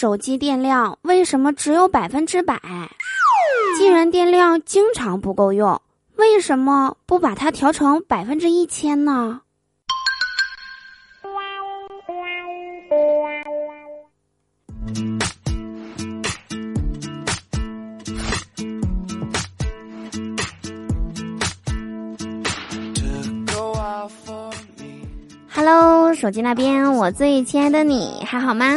手机电量为什么只有百分之百？既然电量经常不够用，为什么不把它调成百分之一千呢？Hello，手机那边，我最亲爱的你还好吗？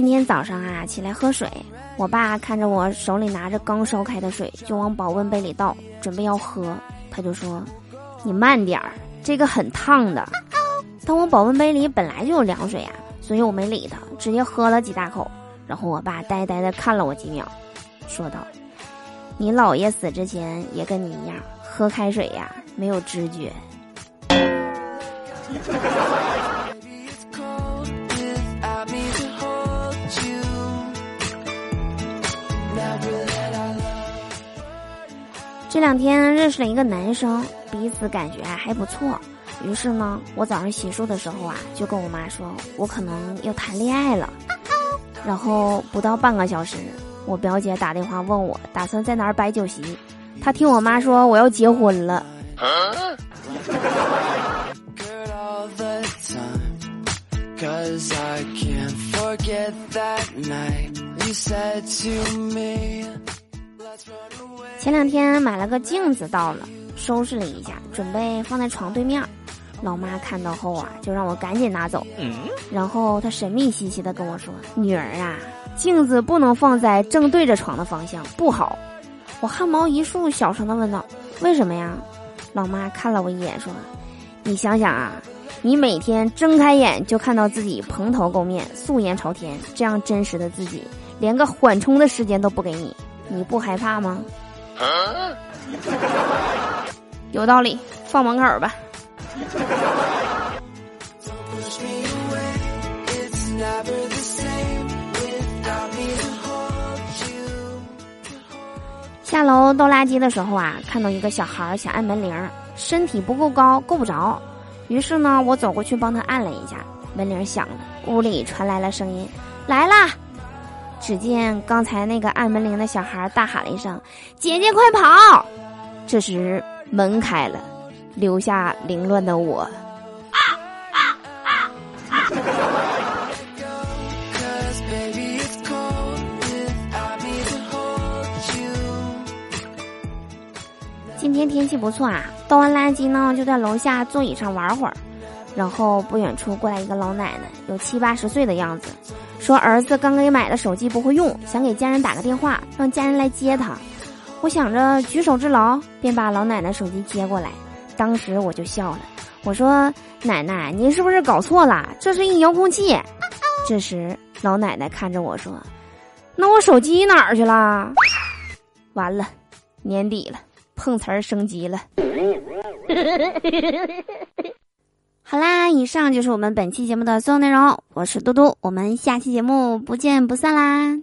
今天早上啊，起来喝水，我爸看着我手里拿着刚烧开的水，就往保温杯里倒，准备要喝，他就说：“你慢点儿，这个很烫的。”但我保温杯里本来就有凉水啊，所以我没理他，直接喝了几大口。然后我爸呆呆的看了我几秒，说道：“你姥爷死之前也跟你一样，喝开水呀没有知觉。”这两天认识了一个男生，彼此感觉还不错。于是呢，我早上洗漱的时候啊，就跟我妈说，我可能要谈恋爱了。然后不到半个小时，我表姐打电话问我打算在哪儿摆酒席。她听我妈说我要结婚了。前两天买了个镜子到了，收拾了一下，准备放在床对面。老妈看到后啊，就让我赶紧拿走。然后她神秘兮兮的跟我说：“女儿啊，镜子不能放在正对着床的方向，不好。”我汗毛一竖，小声的问道：“为什么呀？”老妈看了我一眼说：“你想想啊，你每天睁开眼就看到自己蓬头垢面、素颜朝天，这样真实的自己，连个缓冲的时间都不给你，你不害怕吗？” 有道理，放门口吧。下楼倒垃圾的时候啊，看到一个小孩想按门铃，身体不够高，够不着。于是呢，我走过去帮他按了一下，门铃响了，屋里传来了声音：“来啦！”只见刚才那个按门铃的小孩大喊了一声：“姐姐快跑！”这时门开了，留下凌乱的我。今天天气不错啊，倒完垃圾呢，就在楼下座椅上玩会儿。然后不远处过来一个老奶奶，有七八十岁的样子。说儿子刚给买的手机不会用，想给家人打个电话，让家人来接他。我想着举手之劳，便把老奶奶手机接过来。当时我就笑了，我说：“奶奶，您是不是搞错了？这是一遥控器。”这时老奶奶看着我说：“那我手机哪儿去了？”完了，年底了，碰瓷儿升级了。好啦，以上就是我们本期节目的所有内容。我是嘟嘟，我们下期节目不见不散啦！